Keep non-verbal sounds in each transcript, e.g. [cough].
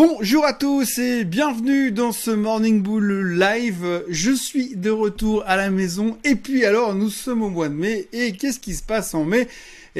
Bonjour à tous et bienvenue dans ce Morning Bull Live. Je suis de retour à la maison et puis alors nous sommes au mois de mai et qu'est-ce qui se passe en mai?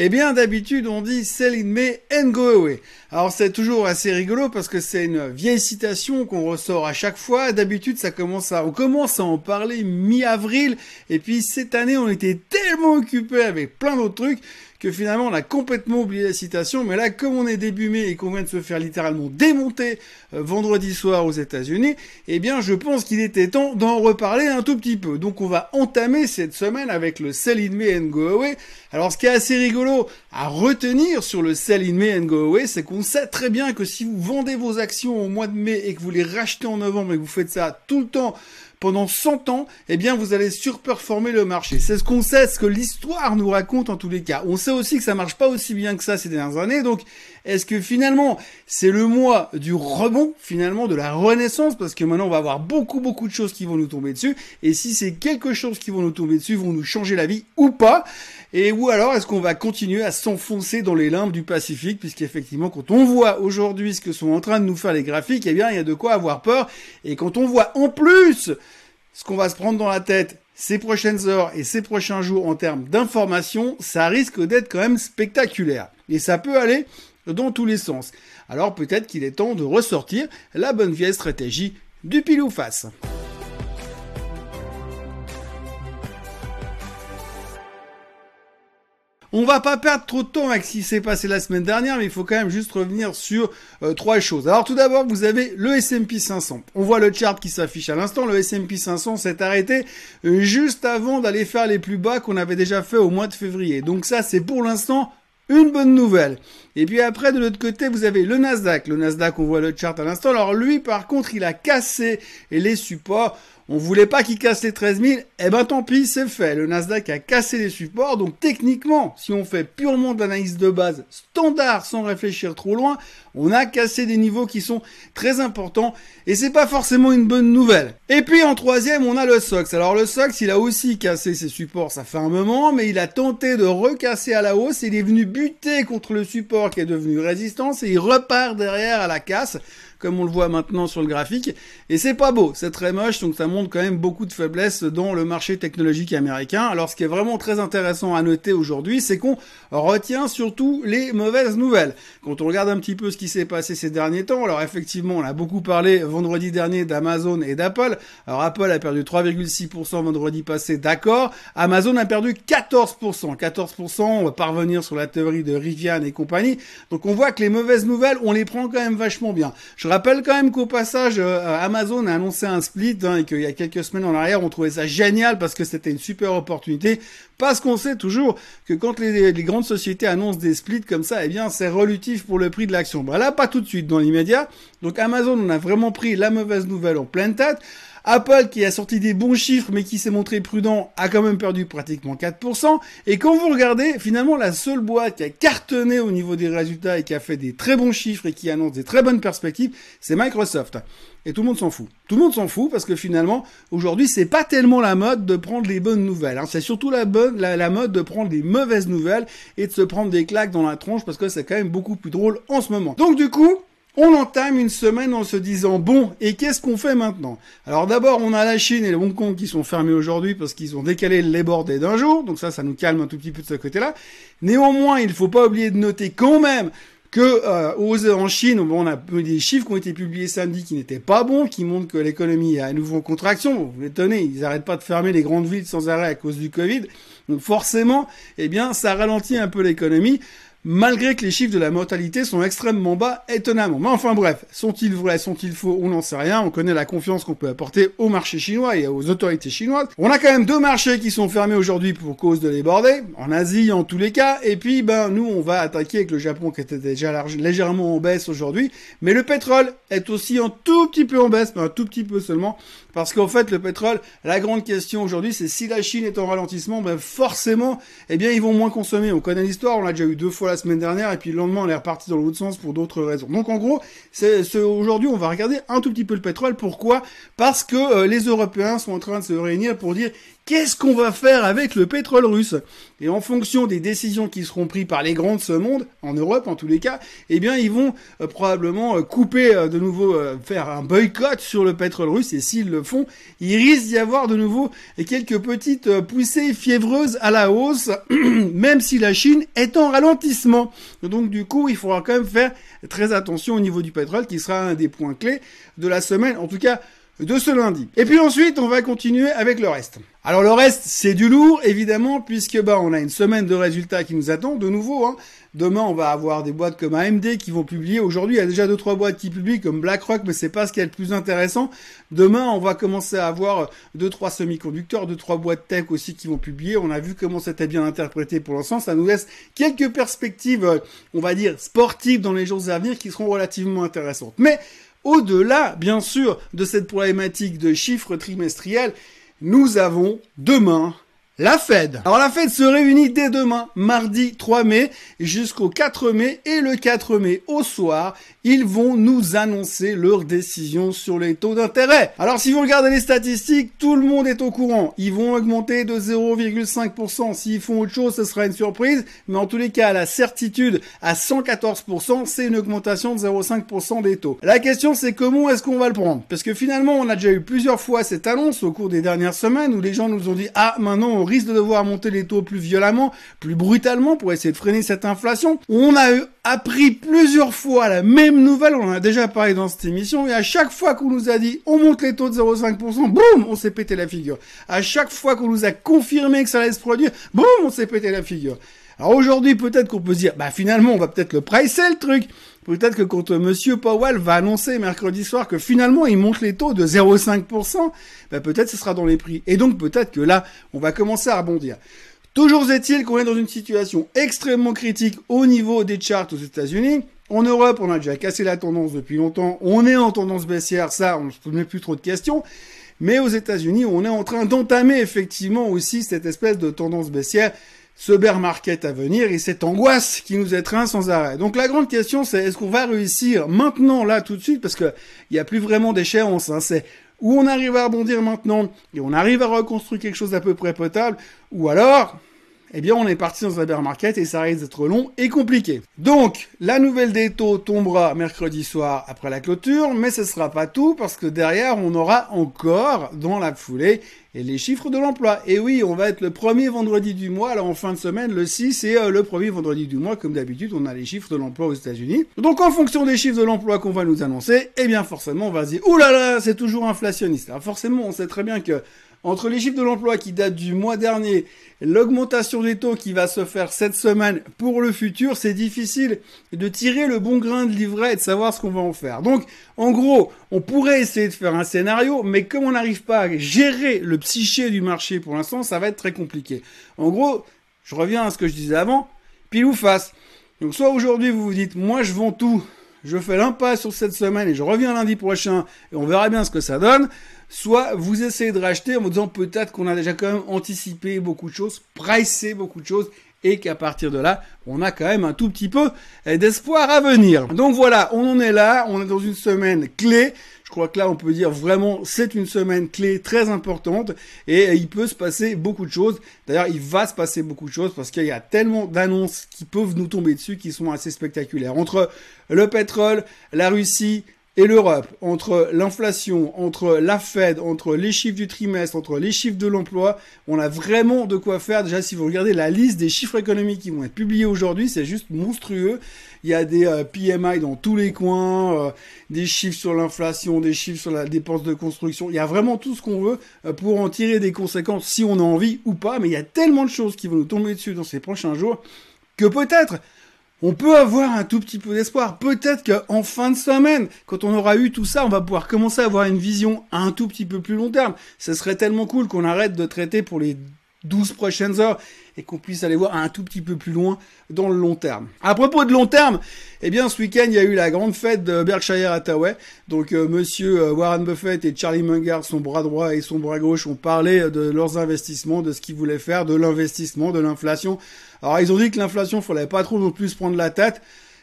Eh bien, d'habitude, on dit sell in May and go away. Alors, c'est toujours assez rigolo parce que c'est une vieille citation qu'on ressort à chaque fois. D'habitude, ça commence à, on commence à en parler mi-avril. Et puis, cette année, on était tellement occupé avec plein d'autres trucs que finalement on a complètement oublié la citation, mais là comme on est début mai et qu'on vient de se faire littéralement démonter euh, vendredi soir aux États-Unis, eh bien je pense qu'il était temps d'en reparler un tout petit peu. Donc on va entamer cette semaine avec le Sell in May and Go Away. Alors ce qui est assez rigolo à retenir sur le Sell in May and Go Away, c'est qu'on sait très bien que si vous vendez vos actions au mois de mai et que vous les rachetez en novembre et que vous faites ça tout le temps pendant 100 ans, eh bien, vous allez surperformer le marché. C'est ce qu'on sait, ce que l'histoire nous raconte en tous les cas. On sait aussi que ça marche pas aussi bien que ça ces dernières années. Donc, est-ce que finalement, c'est le mois du rebond, finalement, de la renaissance, parce que maintenant, on va avoir beaucoup, beaucoup de choses qui vont nous tomber dessus. Et si c'est quelque chose qui vont nous tomber dessus, vont nous changer la vie ou pas? Et ou alors, est-ce qu'on va continuer à s'enfoncer dans les limbes du Pacifique, puisqu'effectivement, quand on voit aujourd'hui ce que sont en train de nous faire les graphiques, eh bien, il y a de quoi avoir peur. Et quand on voit en plus ce qu'on va se prendre dans la tête ces prochaines heures et ces prochains jours en termes d'information, ça risque d'être quand même spectaculaire. Et ça peut aller dans tous les sens. Alors peut-être qu'il est temps de ressortir la bonne vieille stratégie du pile ou face. On va pas perdre trop de temps avec ce qui s'est passé la semaine dernière, mais il faut quand même juste revenir sur euh, trois choses. Alors tout d'abord, vous avez le S&P 500. On voit le chart qui s'affiche à l'instant. Le S&P 500 s'est arrêté euh, juste avant d'aller faire les plus bas qu'on avait déjà fait au mois de février. Donc ça, c'est pour l'instant une bonne nouvelle. Et puis après, de l'autre côté, vous avez le Nasdaq. Le Nasdaq, on voit le chart à l'instant. Alors lui, par contre, il a cassé les supports. On voulait pas qu'il casse les 13 000, eh ben tant pis, c'est fait. Le Nasdaq a cassé les supports, donc techniquement, si on fait purement de l'analyse de base standard sans réfléchir trop loin, on a cassé des niveaux qui sont très importants et c'est pas forcément une bonne nouvelle. Et puis en troisième, on a le SOX. Alors le SOX, il a aussi cassé ses supports, ça fait un moment, mais il a tenté de recasser à la hausse. Il est venu buter contre le support qui est devenu résistance et il repart derrière à la casse comme on le voit maintenant sur le graphique. Et c'est pas beau, c'est très moche, donc ça montre quand même beaucoup de faiblesses dans le marché technologique américain. Alors ce qui est vraiment très intéressant à noter aujourd'hui, c'est qu'on retient surtout les mauvaises nouvelles. Quand on regarde un petit peu ce qui s'est passé ces derniers temps, alors effectivement, on a beaucoup parlé vendredi dernier d'Amazon et d'Apple. Alors Apple a perdu 3,6% vendredi passé, d'accord. Amazon a perdu 14%. 14%, on va parvenir sur la théorie de Rivian et compagnie. Donc on voit que les mauvaises nouvelles, on les prend quand même vachement bien. Je rappelle quand même qu'au passage, euh, Amazon a annoncé un split hein, et qu'il y a quelques semaines en arrière, on trouvait ça génial parce que c'était une super opportunité. Parce qu'on sait toujours que quand les, grandes sociétés annoncent des splits comme ça, eh bien, c'est relutif pour le prix de l'action. Bah là, pas tout de suite, dans l'immédiat. Donc Amazon, on a vraiment pris la mauvaise nouvelle en pleine tête. Apple, qui a sorti des bons chiffres, mais qui s'est montré prudent, a quand même perdu pratiquement 4%. Et quand vous regardez, finalement, la seule boîte qui a cartonné au niveau des résultats et qui a fait des très bons chiffres et qui annonce des très bonnes perspectives, c'est Microsoft. Et tout le monde s'en fout. Tout le monde s'en fout parce que finalement, aujourd'hui, c'est pas tellement la mode de prendre les bonnes nouvelles. Hein. C'est surtout la, bonne, la, mode de prendre les mauvaises nouvelles et de se prendre des claques dans la tronche parce que c'est quand même beaucoup plus drôle en ce moment. Donc du coup, on entame une semaine en se disant bon et qu'est-ce qu'on fait maintenant? Alors d'abord on a la Chine et le Hong Kong qui sont fermés aujourd'hui parce qu'ils ont décalé les bordées d'un jour, donc ça ça nous calme un tout petit peu de ce côté-là. Néanmoins il ne faut pas oublier de noter quand même que euh, en Chine, bon, on a des chiffres qui ont été publiés samedi qui n'étaient pas bons, qui montrent que l'économie est à nouveau en contraction. vous m'étonnez, ils n'arrêtent pas de fermer les grandes villes sans arrêt à cause du Covid. Donc forcément, eh bien, ça ralentit un peu l'économie malgré que les chiffres de la mortalité sont extrêmement bas, étonnamment. Mais enfin bref, sont-ils vrais, sont-ils faux, on n'en sait rien, on connaît la confiance qu'on peut apporter au marché chinois et aux autorités chinoises. On a quand même deux marchés qui sont fermés aujourd'hui pour cause de débordés, en Asie en tous les cas, et puis ben nous on va attaquer avec le Japon qui était déjà légèrement en baisse aujourd'hui, mais le pétrole est aussi un tout petit peu en baisse, mais un tout petit peu seulement, parce qu'en fait le pétrole, la grande question aujourd'hui c'est si la Chine est en ralentissement, ben forcément, eh bien ils vont moins consommer. On connaît l'histoire, on l'a déjà eu deux fois la semaine dernière, et puis le lendemain, on est reparti dans l'autre sens pour d'autres raisons. Donc en gros, c'est aujourd'hui, on va regarder un tout petit peu le pétrole. Pourquoi? Parce que euh, les Européens sont en train de se réunir pour dire qu'est-ce qu'on va faire avec le pétrole russe? Et en fonction des décisions qui seront prises par les grands de ce monde, en Europe en tous les cas, eh bien ils vont euh, probablement euh, couper euh, de nouveau, faire un boycott sur le pétrole russe. Et s'ils le font, il risque d'y avoir de nouveau quelques petites poussées fiévreuses à la hausse, [clears throat] même si la Chine est en ralentissement. Donc du coup, il faudra quand même faire très attention au niveau du pétrole, qui sera un des points clés de la semaine. En tout cas, de ce lundi. Et puis ensuite, on va continuer avec le reste. Alors le reste, c'est du lourd, évidemment, puisque bah on a une semaine de résultats qui nous attend de nouveau. Hein. Demain, on va avoir des boîtes comme AMD qui vont publier. Aujourd'hui, il y a déjà deux trois boîtes qui publient comme BlackRock, mais c'est pas ce qui est le plus intéressant. Demain, on va commencer à avoir deux trois semi-conducteurs, deux trois boîtes tech aussi qui vont publier. On a vu comment c'était bien interprété pour l'instant. Ça nous laisse quelques perspectives, euh, on va dire sportives dans les jours à venir qui seront relativement intéressantes. Mais au-delà, bien sûr, de cette problématique de chiffres trimestriels, nous avons demain la Fed. Alors la Fed se réunit dès demain, mardi 3 mai, jusqu'au 4 mai, et le 4 mai au soir, ils vont nous annoncer leur décision sur les taux d'intérêt. Alors si vous regardez les statistiques, tout le monde est au courant. Ils vont augmenter de 0,5%. S'ils font autre chose, ce sera une surprise, mais en tous les cas, la certitude à 114%, c'est une augmentation de 0,5% des taux. La question c'est comment est-ce qu'on va le prendre? Parce que finalement, on a déjà eu plusieurs fois cette annonce au cours des dernières semaines où les gens nous ont dit "Ah, maintenant risque de devoir monter les taux plus violemment, plus brutalement pour essayer de freiner cette inflation. On a appris plusieurs fois la même nouvelle, on en a déjà parlé dans cette émission, et à chaque fois qu'on nous a dit on monte les taux de 0,5%, boum, on s'est pété la figure. À chaque fois qu'on nous a confirmé que ça allait se produire, boum, on s'est pété la figure. Alors aujourd'hui, peut-être qu'on peut se dire, bah finalement, on va peut-être le pricer le truc. Peut-être que quand euh, Monsieur Powell va annoncer mercredi soir que finalement il monte les taux de 0,5%, bah peut-être ce sera dans les prix. Et donc peut-être que là, on va commencer à rebondir. Toujours est-il qu'on est dans une situation extrêmement critique au niveau des charts aux États-Unis. En Europe, on a déjà cassé la tendance depuis longtemps. On est en tendance baissière, ça, on ne se pose plus trop de questions. Mais aux États-Unis, on est en train d'entamer effectivement aussi cette espèce de tendance baissière ce bear market à venir et cette angoisse qui nous étreint sans arrêt. Donc la grande question c'est est-ce qu'on va réussir maintenant là tout de suite? Parce que il y a plus vraiment d'échéance. Hein, c'est où on arrive à rebondir maintenant et on arrive à reconstruire quelque chose d'à peu près potable ou alors eh bien on est parti dans un bear market et ça risque d'être long et compliqué. Donc la nouvelle des taux tombera mercredi soir après la clôture, mais ce sera pas tout parce que derrière on aura encore dans la foulée les chiffres de l'emploi. Et oui, on va être le premier vendredi du mois, alors en fin de semaine, le 6 et euh, le premier vendredi du mois, comme d'habitude, on a les chiffres de l'emploi aux États-Unis. Donc en fonction des chiffres de l'emploi qu'on va nous annoncer, eh bien forcément on va se dire, oulala, c'est toujours inflationniste. Alors forcément, on sait très bien que entre les chiffres de l'emploi qui datent du mois dernier, l'augmentation des taux qui va se faire cette semaine pour le futur, c'est difficile de tirer le bon grain de livret et de savoir ce qu'on va en faire. Donc, en gros, on pourrait essayer de faire un scénario, mais comme on n'arrive pas à gérer le psyché du marché pour l'instant, ça va être très compliqué. En gros, je reviens à ce que je disais avant, pile ou face. Donc, soit aujourd'hui vous vous dites, moi je vends tout, je fais l'impasse sur cette semaine et je reviens lundi prochain et on verra bien ce que ça donne. Soit vous essayez de racheter en me disant peut-être qu'on a déjà quand même anticipé beaucoup de choses, pricé beaucoup de choses, et qu'à partir de là, on a quand même un tout petit peu d'espoir à venir. Donc voilà, on en est là, on est dans une semaine clé. Je crois que là, on peut dire vraiment, c'est une semaine clé très importante et il peut se passer beaucoup de choses. D'ailleurs, il va se passer beaucoup de choses parce qu'il y a tellement d'annonces qui peuvent nous tomber dessus qui sont assez spectaculaires. Entre le pétrole, la Russie, et l'Europe, entre l'inflation, entre la Fed, entre les chiffres du trimestre, entre les chiffres de l'emploi, on a vraiment de quoi faire. Déjà, si vous regardez la liste des chiffres économiques qui vont être publiés aujourd'hui, c'est juste monstrueux. Il y a des euh, PMI dans tous les coins, euh, des chiffres sur l'inflation, des chiffres sur la dépense de construction. Il y a vraiment tout ce qu'on veut euh, pour en tirer des conséquences si on a envie ou pas. Mais il y a tellement de choses qui vont nous tomber dessus dans ces prochains jours que peut-être on peut avoir un tout petit peu d'espoir. Peut-être qu'en fin de semaine, quand on aura eu tout ça, on va pouvoir commencer à avoir une vision un tout petit peu plus long terme. Ce serait tellement cool qu'on arrête de traiter pour les 12 prochaines heures et qu'on puisse aller voir un tout petit peu plus loin dans le long terme. À propos de long terme, eh bien ce week-end il y a eu la grande fête de Berkshire Hathaway. Donc euh, monsieur euh, Warren Buffett et Charlie Munger, son bras droit et son bras gauche, ont parlé de leurs investissements, de ce qu'ils voulaient faire, de l'investissement, de l'inflation. Alors ils ont dit que l'inflation, fallait pas trop non plus prendre la tête.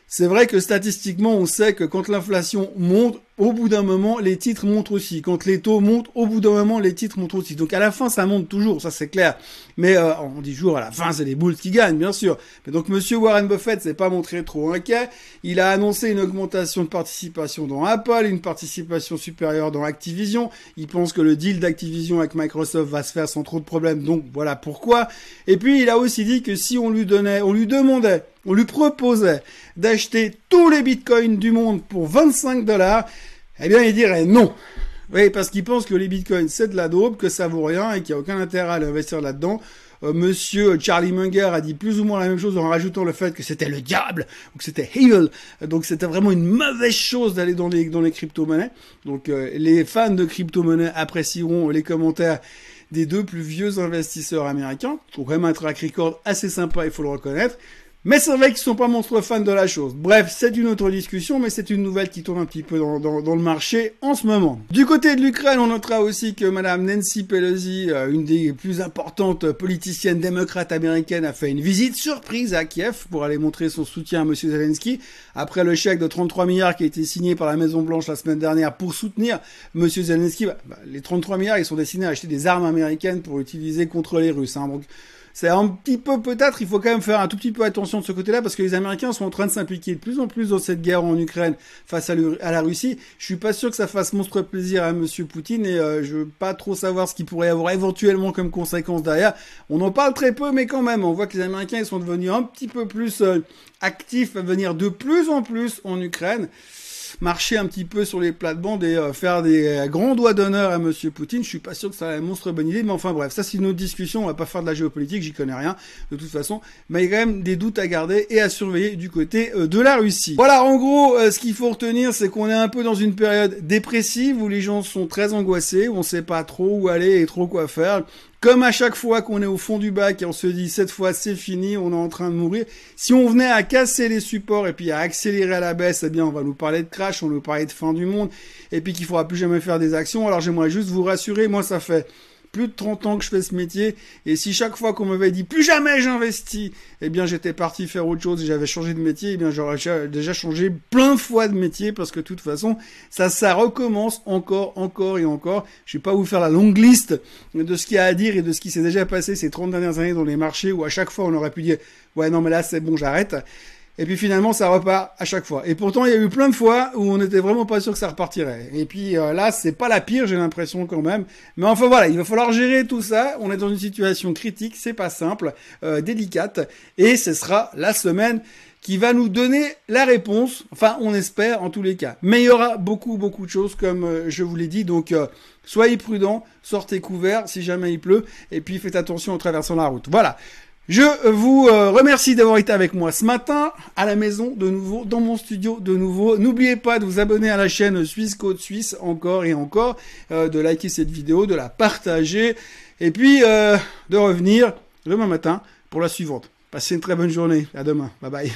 C'est vrai que statistiquement, on sait que quand l'inflation monte, au bout d'un moment, les titres montent aussi. Quand les taux montent, au bout d'un moment, les titres montent aussi. Donc à la fin, ça monte toujours, ça c'est clair. Mais euh, on dit toujours à la fin, c'est les boules qui gagnent, bien sûr. Mais donc Monsieur Warren Buffett s'est pas montré trop inquiet. Il a annoncé une augmentation de participation dans Apple, une participation supérieure dans Activision. Il pense que le deal d'Activision avec Microsoft va se faire sans trop de problèmes. Donc voilà pourquoi. Et puis il a aussi dit que si on lui donnait, on lui demandait on lui proposait d'acheter tous les bitcoins du monde pour 25 dollars, eh bien, il dirait non. Oui, parce qu'il pense que les bitcoins, c'est de la dope, que ça vaut rien et qu'il n'y a aucun intérêt à investir là-dedans. Euh, monsieur Charlie Munger a dit plus ou moins la même chose en rajoutant le fait que c'était le diable que c'était evil. Donc c'était vraiment une mauvaise chose d'aller dans les dans les crypto-monnaies. Donc euh, les fans de crypto-monnaies apprécieront les commentaires des deux plus vieux investisseurs américains. Pour vraiment un track record assez sympa, il faut le reconnaître. Mais c'est vrai qu'ils sont pas monstrueux fans de la chose. Bref, c'est une autre discussion, mais c'est une nouvelle qui tourne un petit peu dans, le marché en ce moment. Du côté de l'Ukraine, on notera aussi que Madame Nancy Pelosi, euh, une des plus importantes politiciennes démocrates américaines, a fait une visite surprise à Kiev pour aller montrer son soutien à Monsieur Zelensky après le chèque de 33 milliards qui a été signé par la Maison Blanche la semaine dernière pour soutenir Monsieur Zelensky. Bah, les 33 milliards, ils sont destinés à acheter des armes américaines pour utiliser contre les Russes. Hein. C'est un petit peu peut-être, il faut quand même faire un tout petit peu attention de ce côté-là parce que les Américains sont en train de s'impliquer de plus en plus dans cette guerre en Ukraine face à, la Russie. Je suis pas sûr que ça fasse monstre plaisir à Monsieur Poutine et euh, je veux pas trop savoir ce qu'il pourrait y avoir éventuellement comme conséquence derrière. On en parle très peu, mais quand même, on voit que les Américains sont devenus un petit peu plus euh, actifs à venir de plus en plus en Ukraine marcher un petit peu sur les plates-bandes et euh, faire des euh, grands doigts d'honneur à Monsieur Poutine. Je suis pas sûr que ça a une monstre bonne idée, mais enfin bref, ça c'est une autre discussion. On va pas faire de la géopolitique, j'y connais rien de toute façon, mais il y a quand même des doutes à garder et à surveiller du côté euh, de la Russie. Voilà, en gros, ce qu'il faut retenir, c'est qu'on est un peu dans une période dépressive où les gens sont très angoissés, où on sait pas trop où aller et trop quoi faire. Comme à chaque fois qu'on est au fond du bac et on se dit cette fois c'est fini, on est en train de mourir. Si on venait à casser les supports et puis à accélérer à la baisse, eh bien on va nous parler de crash, on va nous parler de fin du monde et puis qu'il faudra plus jamais faire des actions. Alors j'aimerais juste vous rassurer, moi ça fait plus de 30 ans que je fais ce métier, et si chaque fois qu'on m'avait dit plus jamais j'investis, eh bien j'étais parti faire autre chose et j'avais changé de métier, eh bien j'aurais déjà changé plein de fois de métier parce que de toute façon, ça, ça recommence encore, encore et encore. Je vais pas vous faire la longue liste de ce qu'il y a à dire et de ce qui s'est déjà passé ces 30 dernières années dans les marchés où à chaque fois on aurait pu dire ouais non mais là c'est bon j'arrête. Et puis finalement, ça repart à chaque fois. Et pourtant, il y a eu plein de fois où on n'était vraiment pas sûr que ça repartirait. Et puis euh, là, c'est pas la pire, j'ai l'impression quand même. Mais enfin voilà, il va falloir gérer tout ça. On est dans une situation critique, c'est pas simple, euh, délicate, et ce sera la semaine qui va nous donner la réponse. Enfin, on espère en tous les cas. Mais il y aura beaucoup, beaucoup de choses, comme euh, je vous l'ai dit. Donc, soyez prudents, sortez couverts si jamais il pleut, et puis faites attention en traversant la route. Voilà. Je vous euh, remercie d'avoir été avec moi ce matin à la maison de nouveau, dans mon studio de nouveau. N'oubliez pas de vous abonner à la chaîne Suisse Côte Suisse encore et encore, euh, de liker cette vidéo, de la partager et puis euh, de revenir demain matin pour la suivante. Passez une très bonne journée. À demain. Bye bye.